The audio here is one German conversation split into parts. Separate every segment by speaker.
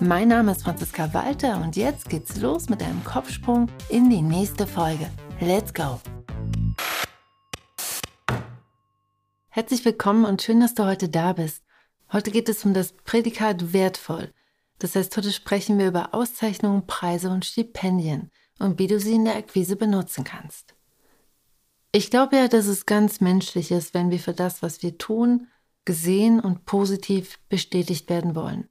Speaker 1: Mein Name ist Franziska Walter und jetzt geht's los mit einem Kopfsprung in die nächste Folge. Let's go! Herzlich willkommen und schön, dass du heute da bist. Heute geht es um das Prädikat wertvoll. Das heißt, heute sprechen wir über Auszeichnungen, Preise und Stipendien und wie du sie in der Akquise benutzen kannst. Ich glaube ja, dass es ganz menschlich ist, wenn wir für das, was wir tun, gesehen und positiv bestätigt werden wollen.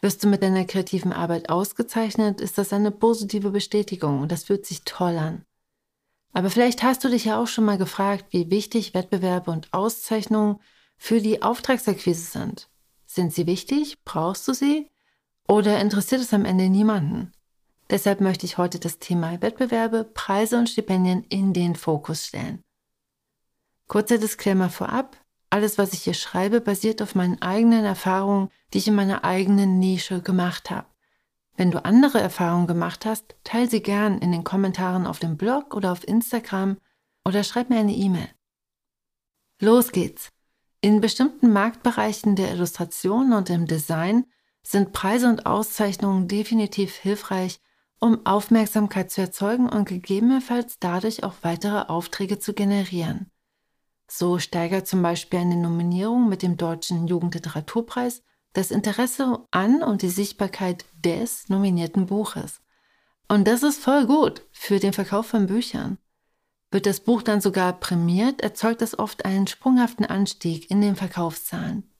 Speaker 1: Wirst du mit deiner kreativen Arbeit ausgezeichnet, ist das eine positive Bestätigung und das fühlt sich toll an. Aber vielleicht hast du dich ja auch schon mal gefragt, wie wichtig Wettbewerbe und Auszeichnungen für die Auftragsakquise sind. Sind sie wichtig? Brauchst du sie? Oder interessiert es am Ende niemanden? Deshalb möchte ich heute das Thema Wettbewerbe, Preise und Stipendien in den Fokus stellen. Kurzer Disclaimer vorab. Alles, was ich hier schreibe, basiert auf meinen eigenen Erfahrungen, die ich in meiner eigenen Nische gemacht habe. Wenn du andere Erfahrungen gemacht hast, teile sie gern in den Kommentaren auf dem Blog oder auf Instagram oder schreib mir eine E-Mail. Los geht's! In bestimmten Marktbereichen der Illustration und im Design sind Preise und Auszeichnungen definitiv hilfreich, um Aufmerksamkeit zu erzeugen und gegebenenfalls dadurch auch weitere Aufträge zu generieren. So steigert zum Beispiel eine Nominierung mit dem Deutschen Jugendliteraturpreis das Interesse an und die Sichtbarkeit des nominierten Buches. Und das ist voll gut für den Verkauf von Büchern. Wird das Buch dann sogar prämiert, erzeugt das oft einen sprunghaften Anstieg in den Verkaufszahlen.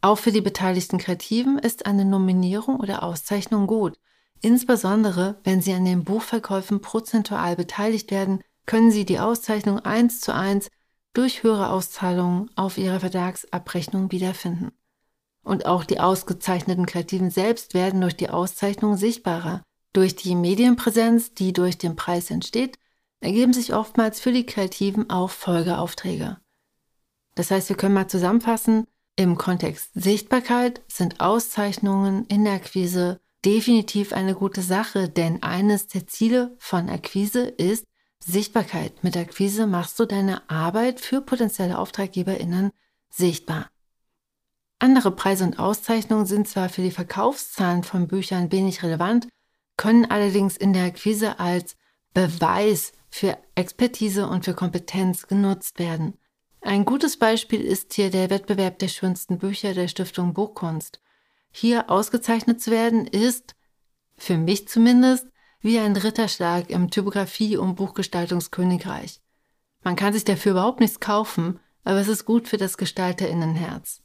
Speaker 1: Auch für die beteiligten Kreativen ist eine Nominierung oder Auszeichnung gut. Insbesondere, wenn sie an den Buchverkäufen prozentual beteiligt werden, können sie die Auszeichnung eins zu eins durch höhere Auszahlungen auf ihrer Vertragsabrechnung wiederfinden. Und auch die ausgezeichneten Kreativen selbst werden durch die Auszeichnung sichtbarer. Durch die Medienpräsenz, die durch den Preis entsteht, ergeben sich oftmals für die Kreativen auch Folgeaufträge. Das heißt, wir können mal zusammenfassen, im Kontext Sichtbarkeit sind Auszeichnungen in der Akquise definitiv eine gute Sache, denn eines der Ziele von Akquise ist Sichtbarkeit. Mit Akquise machst du deine Arbeit für potenzielle AuftraggeberInnen sichtbar. Andere Preise und Auszeichnungen sind zwar für die Verkaufszahlen von Büchern wenig relevant, können allerdings in der Akquise als Beweis für Expertise und für Kompetenz genutzt werden. Ein gutes Beispiel ist hier der Wettbewerb der schönsten Bücher der Stiftung Buchkunst. Hier ausgezeichnet zu werden ist, für mich zumindest, wie ein Ritterschlag im Typografie- und Buchgestaltungskönigreich. Man kann sich dafür überhaupt nichts kaufen, aber es ist gut für das Gestalterinnenherz.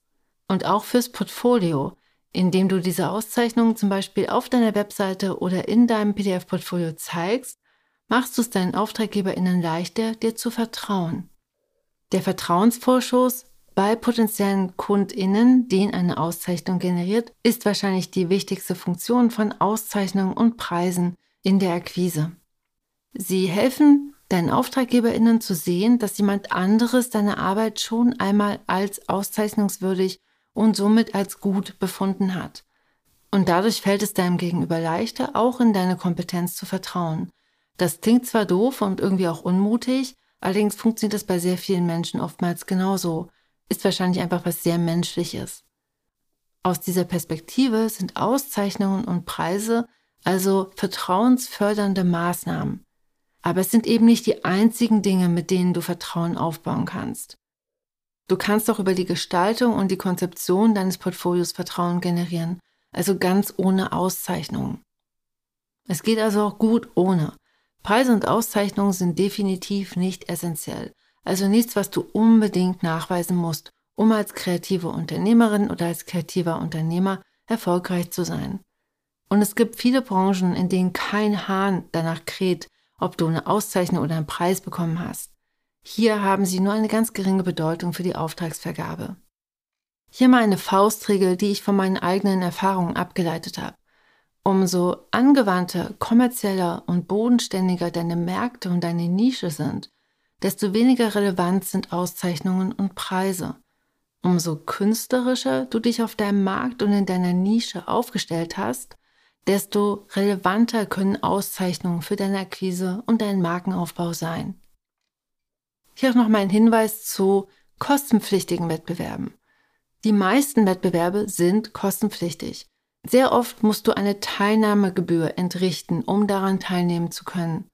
Speaker 1: Und auch fürs Portfolio, indem du diese Auszeichnungen zum Beispiel auf deiner Webseite oder in deinem PDF-Portfolio zeigst machst du es deinen AuftraggeberInnen leichter, dir zu vertrauen. Der Vertrauensvorschuss bei potenziellen KundInnen, den eine Auszeichnung generiert, ist wahrscheinlich die wichtigste Funktion von Auszeichnungen und Preisen in der Akquise. Sie helfen deinen AuftraggeberInnen zu sehen, dass jemand anderes deine Arbeit schon einmal als auszeichnungswürdig und somit als gut befunden hat. Und dadurch fällt es deinem Gegenüber leichter, auch in deine Kompetenz zu vertrauen. Das klingt zwar doof und irgendwie auch unmutig, allerdings funktioniert das bei sehr vielen Menschen oftmals genauso. Ist wahrscheinlich einfach was sehr Menschliches. Aus dieser Perspektive sind Auszeichnungen und Preise also vertrauensfördernde Maßnahmen. Aber es sind eben nicht die einzigen Dinge, mit denen du Vertrauen aufbauen kannst. Du kannst auch über die Gestaltung und die Konzeption deines Portfolios Vertrauen generieren, also ganz ohne Auszeichnungen. Es geht also auch gut ohne. Preise und Auszeichnungen sind definitiv nicht essentiell, also nichts, was du unbedingt nachweisen musst, um als kreative Unternehmerin oder als kreativer Unternehmer erfolgreich zu sein. Und es gibt viele Branchen, in denen kein Hahn danach kräht, ob du eine Auszeichnung oder einen Preis bekommen hast. Hier haben sie nur eine ganz geringe Bedeutung für die Auftragsvergabe. Hier mal eine Faustregel, die ich von meinen eigenen Erfahrungen abgeleitet habe. Umso angewandter, kommerzieller und bodenständiger deine Märkte und deine Nische sind, desto weniger relevant sind Auszeichnungen und Preise. Umso künstlerischer du dich auf deinem Markt und in deiner Nische aufgestellt hast, desto relevanter können Auszeichnungen für deine Akquise und deinen Markenaufbau sein. Hier auch noch mal ein Hinweis zu kostenpflichtigen Wettbewerben. Die meisten Wettbewerbe sind kostenpflichtig. Sehr oft musst du eine Teilnahmegebühr entrichten, um daran teilnehmen zu können.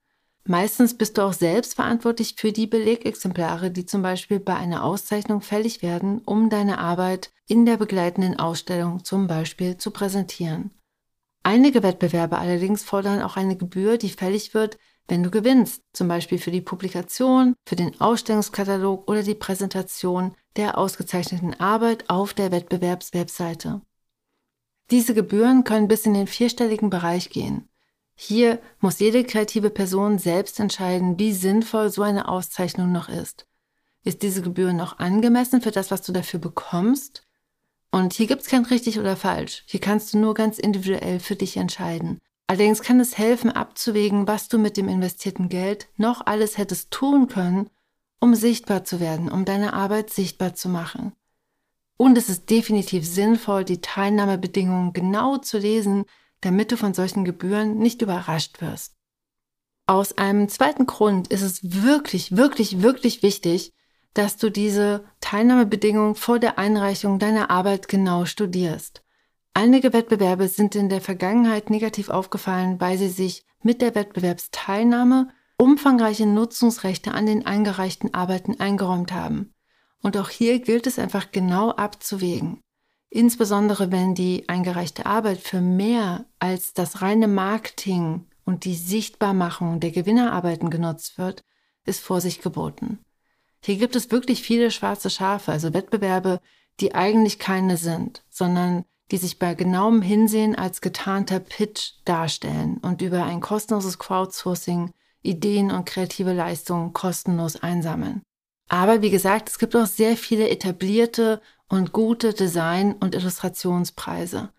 Speaker 1: Meistens bist du auch selbst verantwortlich für die Belegexemplare, die zum Beispiel bei einer Auszeichnung fällig werden, um deine Arbeit in der begleitenden Ausstellung zum Beispiel zu präsentieren. Einige Wettbewerbe allerdings fordern auch eine Gebühr, die fällig wird, wenn du gewinnst, zum Beispiel für die Publikation, für den Ausstellungskatalog oder die Präsentation der ausgezeichneten Arbeit auf der Wettbewerbswebseite. Diese Gebühren können bis in den vierstelligen Bereich gehen. Hier muss jede kreative Person selbst entscheiden, wie sinnvoll so eine Auszeichnung noch ist. Ist diese Gebühr noch angemessen für das, was du dafür bekommst? Und hier gibt es kein richtig oder falsch. Hier kannst du nur ganz individuell für dich entscheiden. Allerdings kann es helfen, abzuwägen, was du mit dem investierten Geld noch alles hättest tun können, um sichtbar zu werden, um deine Arbeit sichtbar zu machen. Und es ist definitiv sinnvoll, die Teilnahmebedingungen genau zu lesen, damit du von solchen Gebühren nicht überrascht wirst. Aus einem zweiten Grund ist es wirklich, wirklich, wirklich wichtig, dass du diese Teilnahmebedingungen vor der Einreichung deiner Arbeit genau studierst. Einige Wettbewerbe sind in der Vergangenheit negativ aufgefallen, weil sie sich mit der Wettbewerbsteilnahme umfangreiche Nutzungsrechte an den eingereichten Arbeiten eingeräumt haben. Und auch hier gilt es einfach genau abzuwägen. Insbesondere wenn die eingereichte Arbeit für mehr als das reine Marketing und die Sichtbarmachung der Gewinnerarbeiten genutzt wird, ist Vorsicht geboten. Hier gibt es wirklich viele schwarze Schafe, also Wettbewerbe, die eigentlich keine sind, sondern die sich bei genauem Hinsehen als getarnter Pitch darstellen und über ein kostenloses Crowdsourcing Ideen und kreative Leistungen kostenlos einsammeln. Aber wie gesagt, es gibt auch sehr viele etablierte und gute Design- und Illustrationspreise.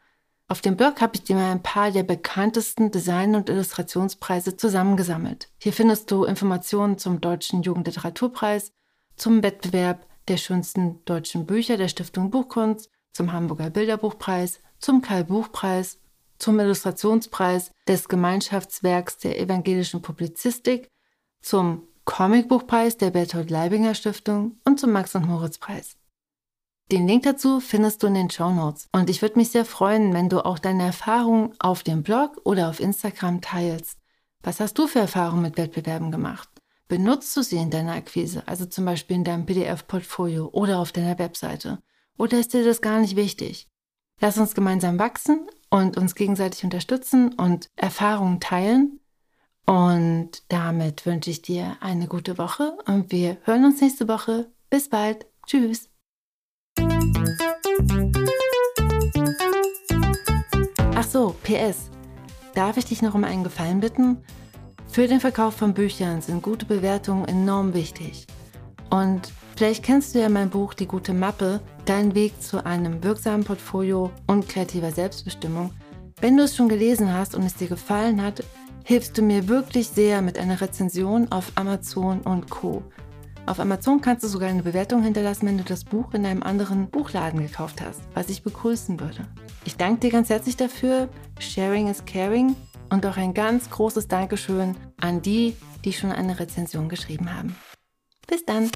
Speaker 1: Auf dem Blog habe ich dir mal ein paar der bekanntesten Design- und Illustrationspreise zusammengesammelt. Hier findest du Informationen zum Deutschen Jugendliteraturpreis, zum Wettbewerb der schönsten deutschen Bücher der Stiftung Buchkunst, zum Hamburger Bilderbuchpreis, zum Karl-Buch-Preis, zum Illustrationspreis des Gemeinschaftswerks der evangelischen Publizistik, zum Comicbuchpreis der Bertolt Leibinger Stiftung und zum Max- und Moritz-Preis. Den Link dazu findest du in den Show Notes. Und ich würde mich sehr freuen, wenn du auch deine Erfahrungen auf dem Blog oder auf Instagram teilst. Was hast du für Erfahrungen mit Wettbewerben gemacht? Benutzt du sie in deiner Akquise, also zum Beispiel in deinem PDF-Portfolio oder auf deiner Webseite? Oder ist dir das gar nicht wichtig? Lass uns gemeinsam wachsen und uns gegenseitig unterstützen und Erfahrungen teilen. Und damit wünsche ich dir eine gute Woche und wir hören uns nächste Woche. Bis bald. Tschüss. Ach so, PS. Darf ich dich noch um einen Gefallen bitten? Für den Verkauf von Büchern sind gute Bewertungen enorm wichtig. Und vielleicht kennst du ja mein Buch Die gute Mappe, dein Weg zu einem wirksamen Portfolio und kreativer Selbstbestimmung. Wenn du es schon gelesen hast und es dir gefallen hat, hilfst du mir wirklich sehr mit einer Rezension auf Amazon und Co. Auf Amazon kannst du sogar eine Bewertung hinterlassen, wenn du das Buch in einem anderen Buchladen gekauft hast, was ich begrüßen würde. Ich danke dir ganz herzlich dafür. Sharing is caring. Und auch ein ganz großes Dankeschön an die, die schon eine Rezension geschrieben haben. Bis dann!